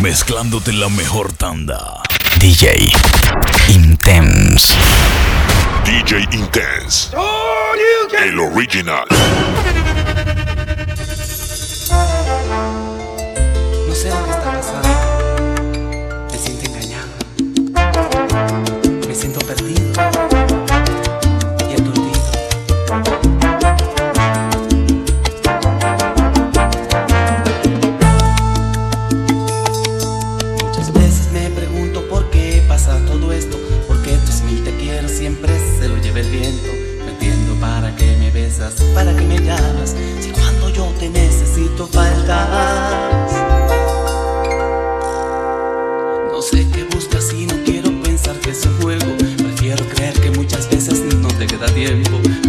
mezclándote la mejor tanda. DJ Intense. DJ Intense. Oh, el original. tiempo.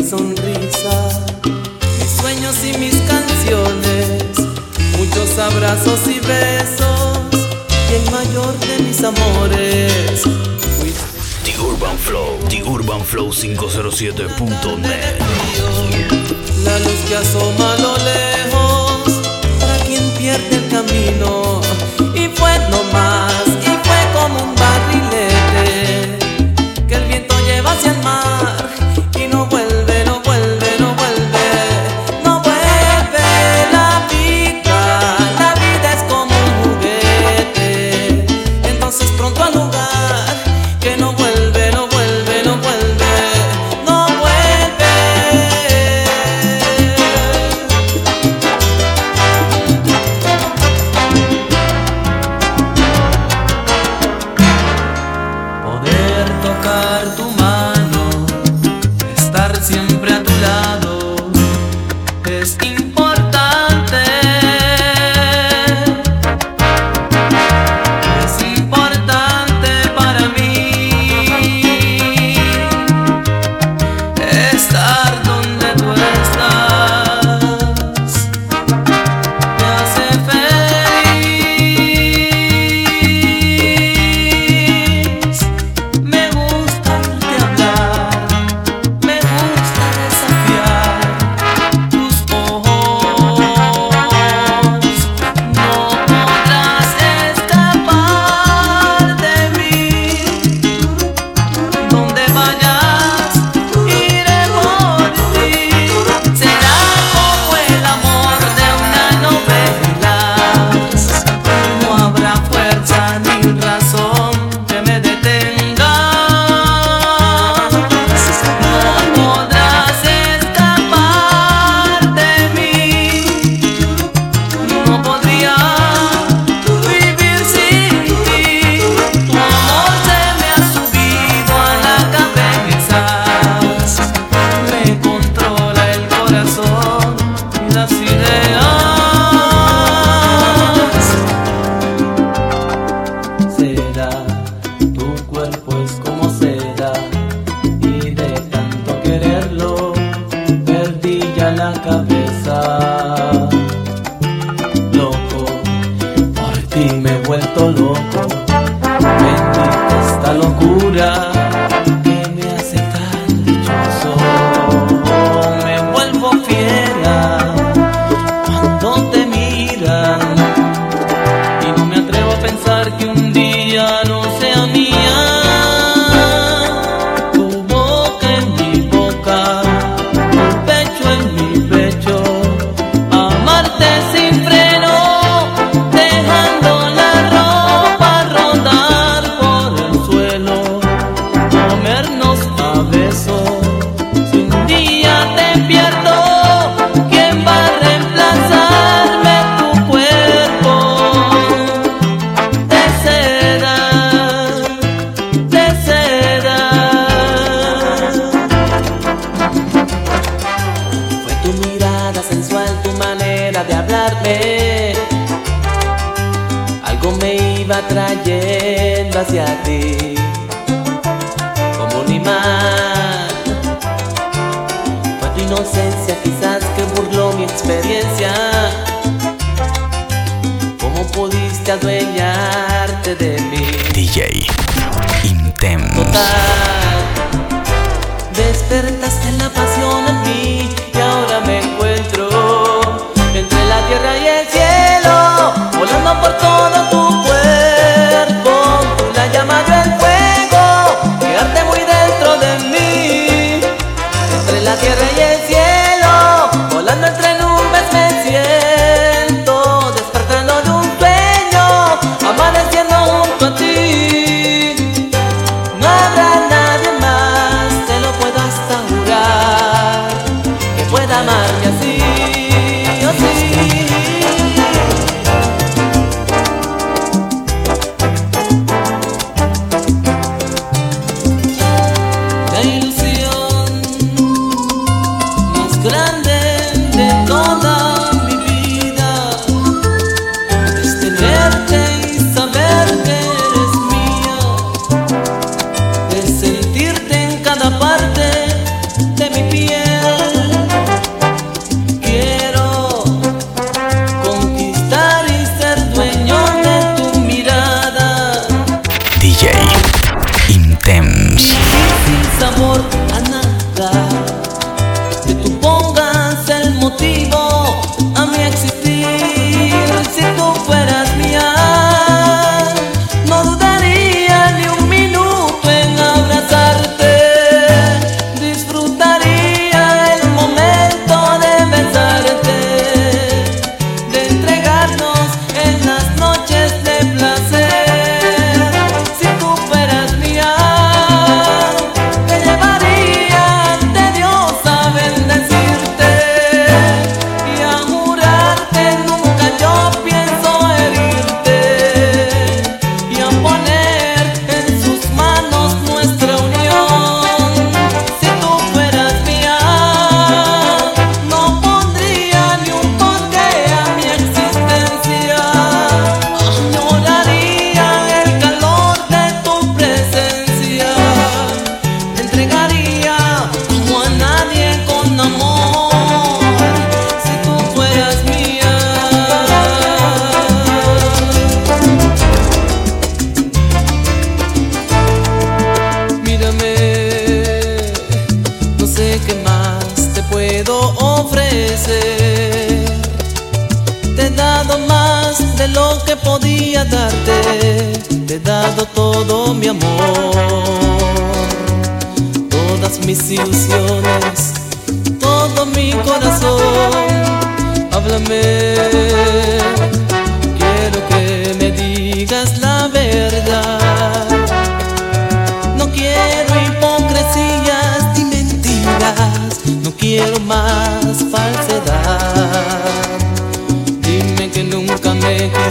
mi sonrisa, mis sueños y mis canciones, muchos abrazos y besos, y el mayor de mis amores. The Urban Flow, The Urban Flow 507.net. La luz que asoma a lo lejos, para quien pierde el camino, y fue nomás.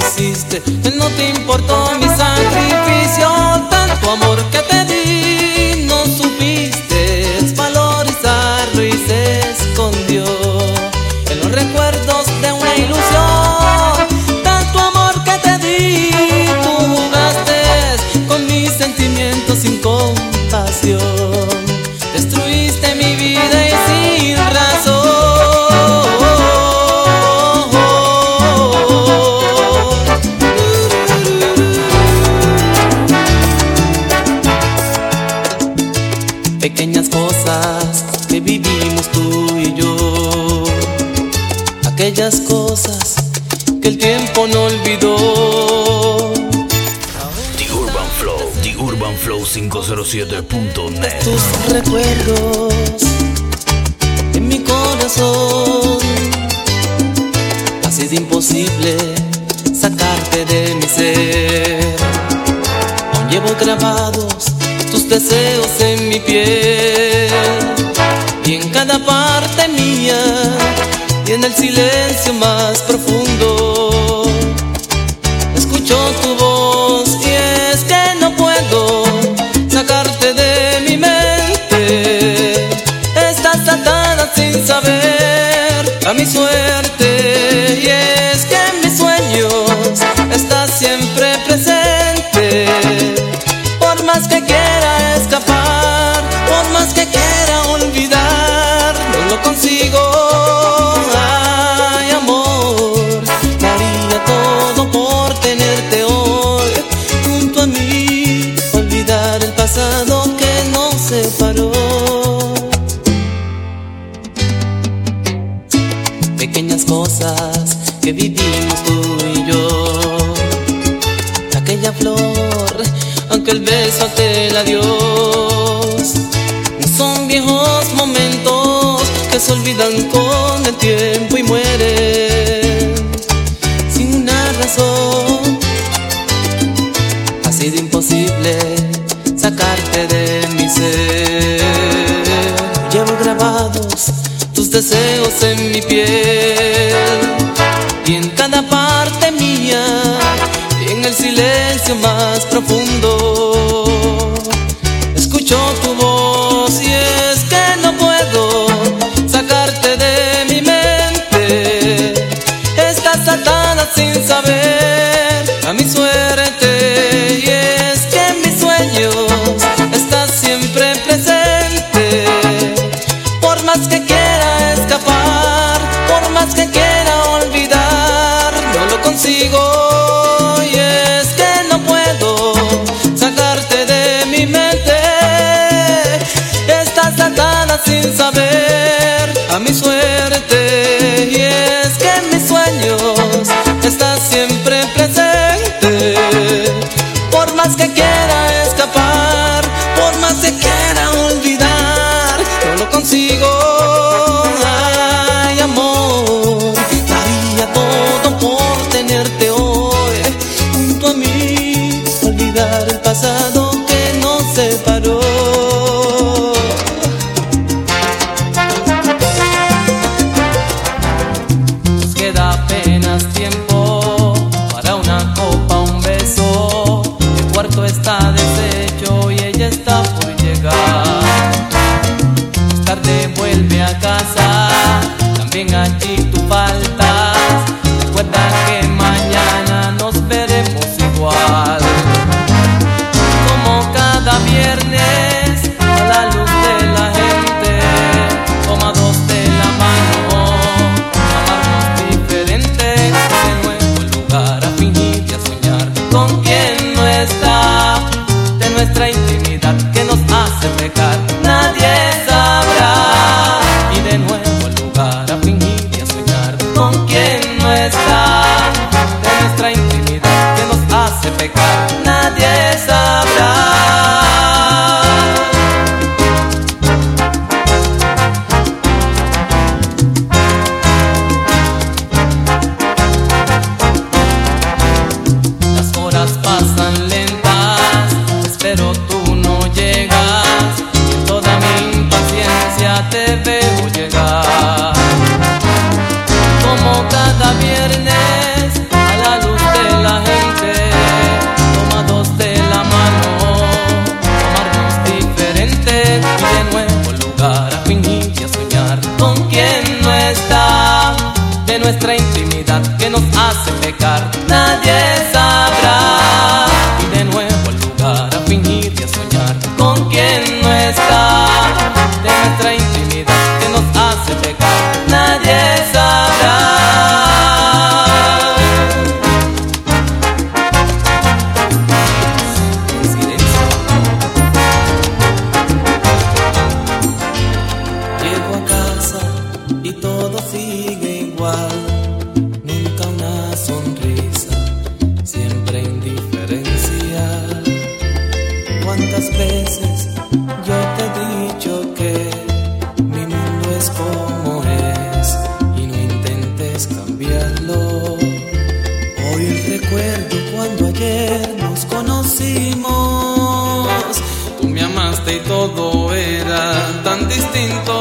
hiciste, no te importó Llevo grabados tus deseos en mi piel. Y en cada parte mía y en el silencio más profundo el beso te da Dios. Son viejos momentos que se olvidan con el tiempo y mueren sin una razón. Ha sido imposible sacarte de mi ser. Llevo grabados tus deseos en mi piel. nuestra intimidad que nos hace pecar. todo era tan distinto.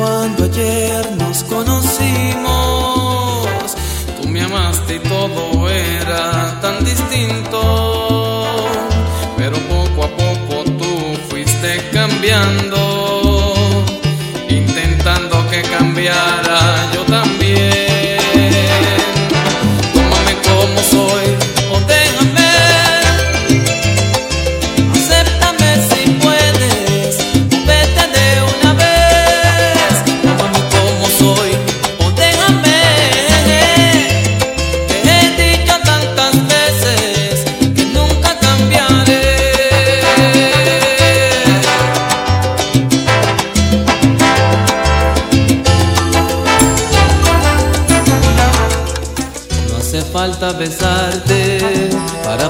Cuando ayer nos conocimos, tú me amaste y todo era tan distinto, pero poco a poco tú fuiste cambiando,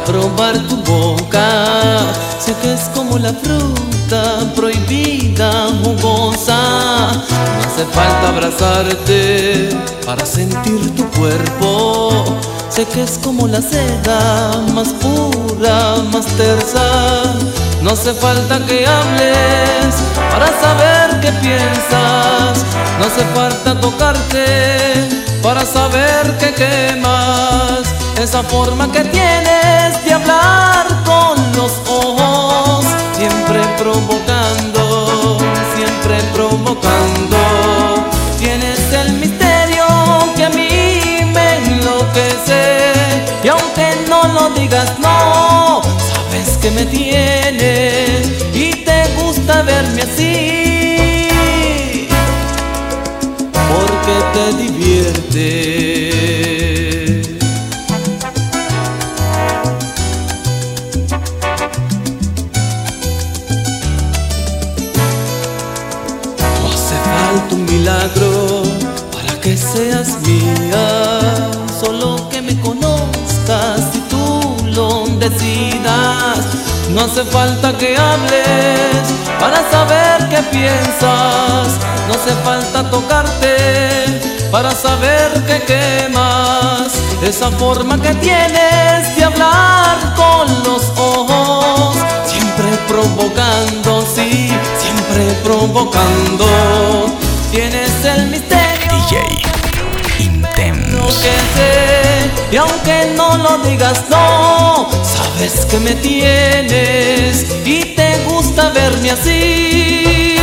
probar tu boca. Sé que es como la fruta prohibida, jugosa. No hace falta abrazarte para sentir tu cuerpo. Sé que es como la seda más pura, más tersa. No hace falta que hables para saber qué piensas. No hace falta tocarte para saber que quemas. Esa forma que tienes de hablar con los ojos, siempre provocando, siempre provocando. Tienes el misterio que a mí me enloquece. Y aunque no lo digas, no, sabes que me tienes y te gusta verme así porque te divierte. Para que seas mía, solo que me conozcas y tú lo decidas. No hace falta que hables para saber qué piensas. No hace falta tocarte para saber que quemas. Esa forma que tienes de hablar con los ojos, siempre provocando, sí, siempre provocando. Tienes el misterio. DJ lo Intense. que sé y aunque no lo digas no sabes que me tienes y te gusta verme así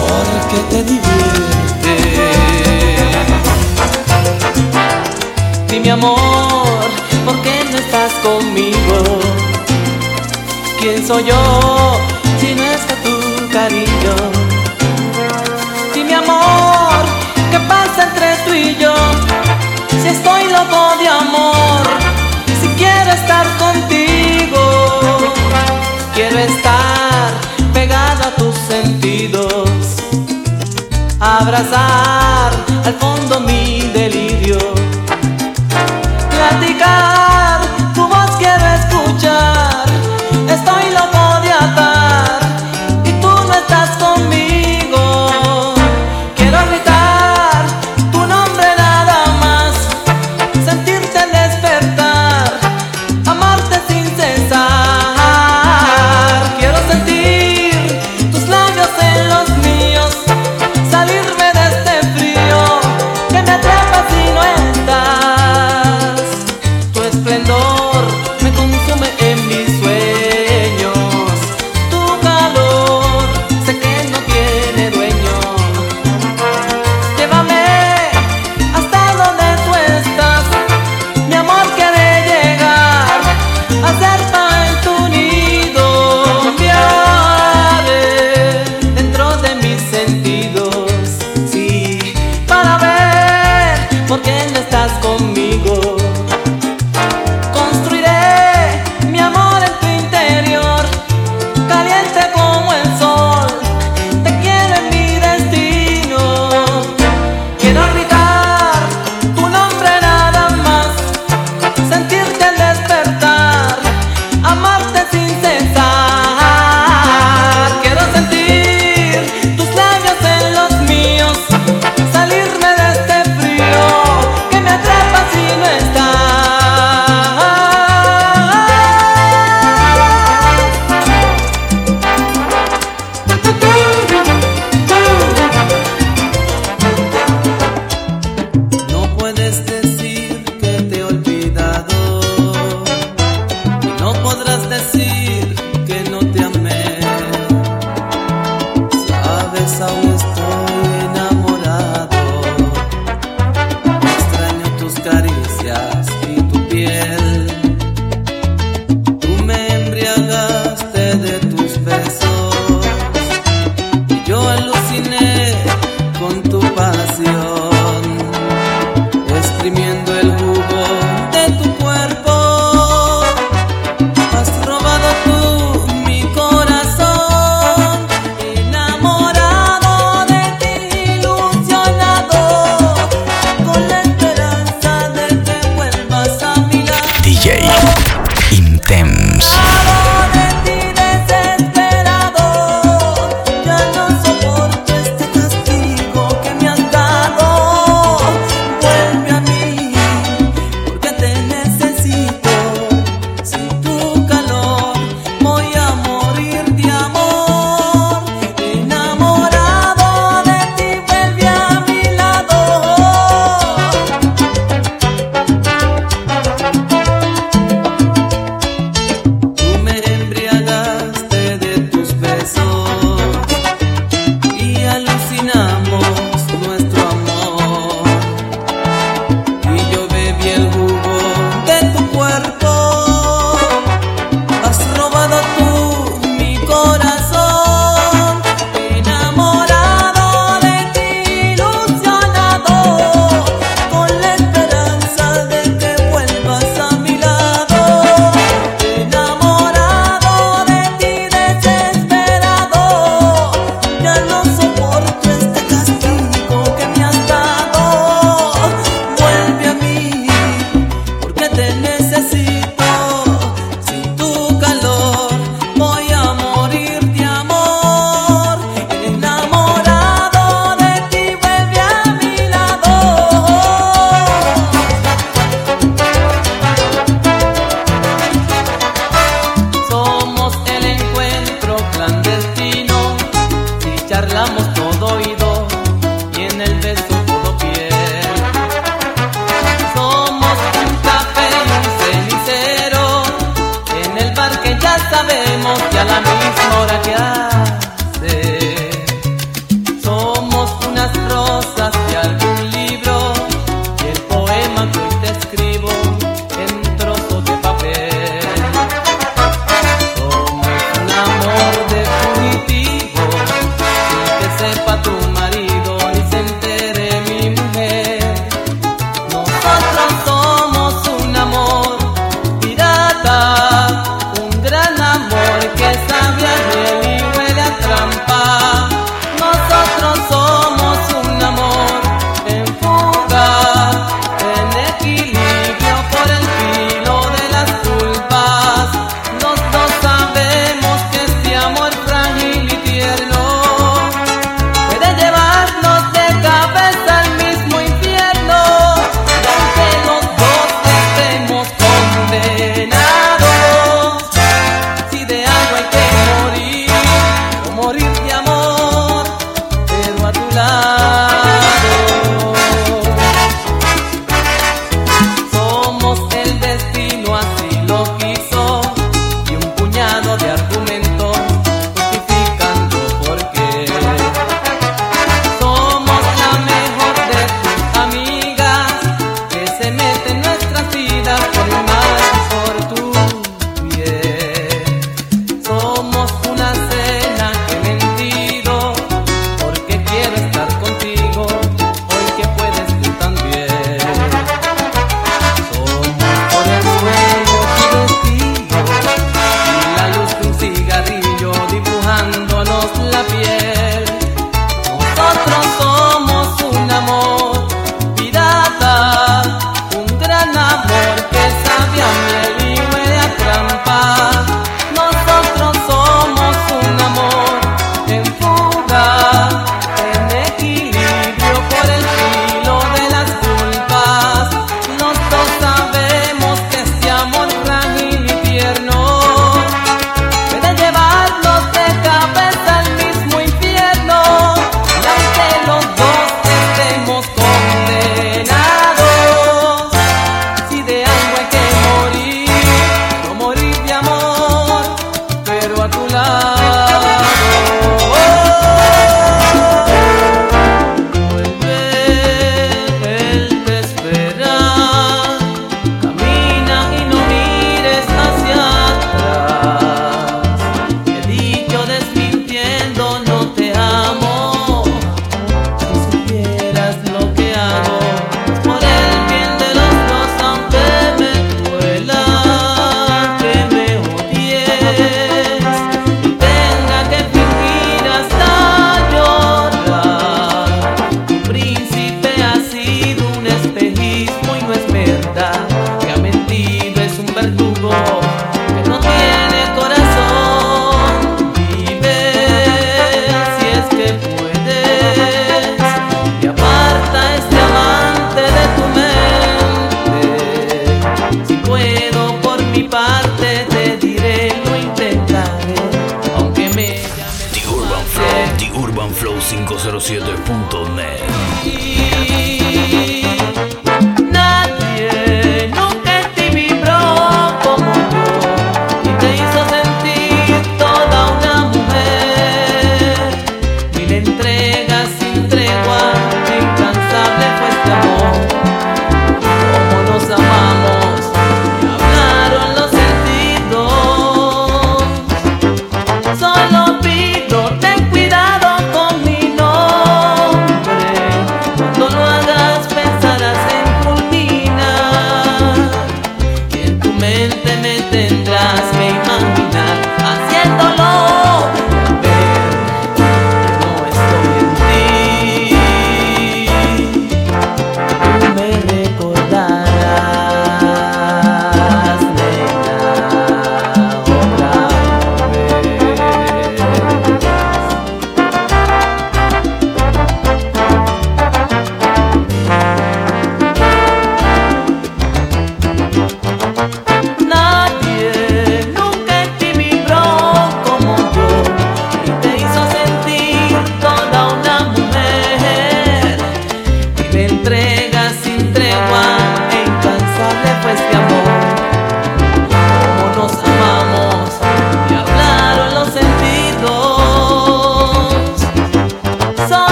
porque te divierte Dime amor ¿por qué no estás conmigo? ¿Quién soy yo si no está tu cariño? ¿Qué pasa entre tú y yo? Si estoy loco de amor, si quiero estar contigo, quiero estar pegado a tus sentidos, abrazar al fondo mi delirio,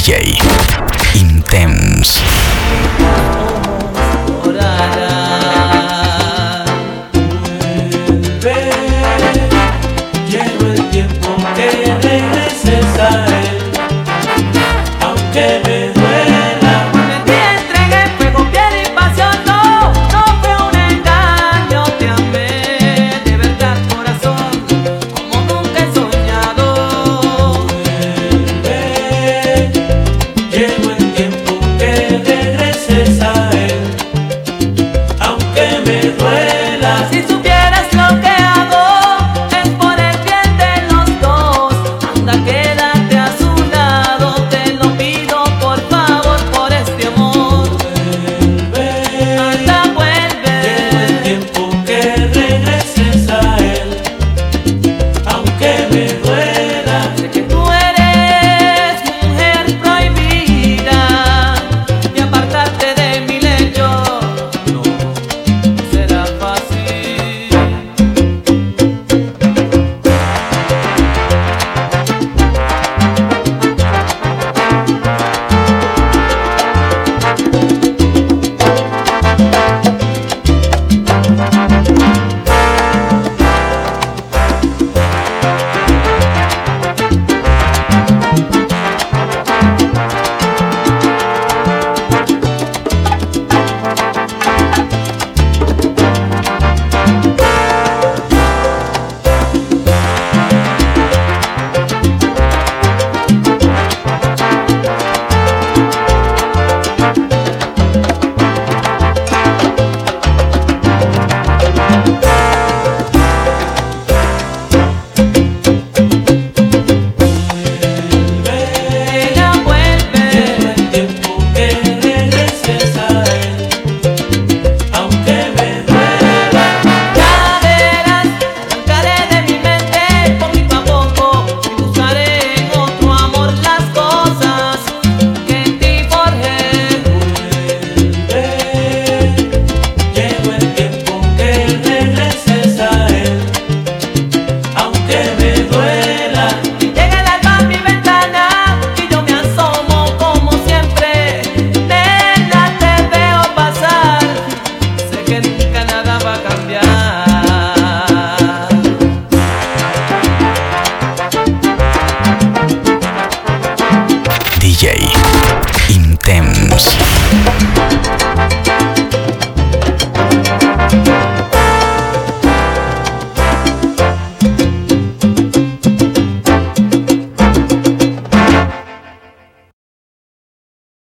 DJ Intense.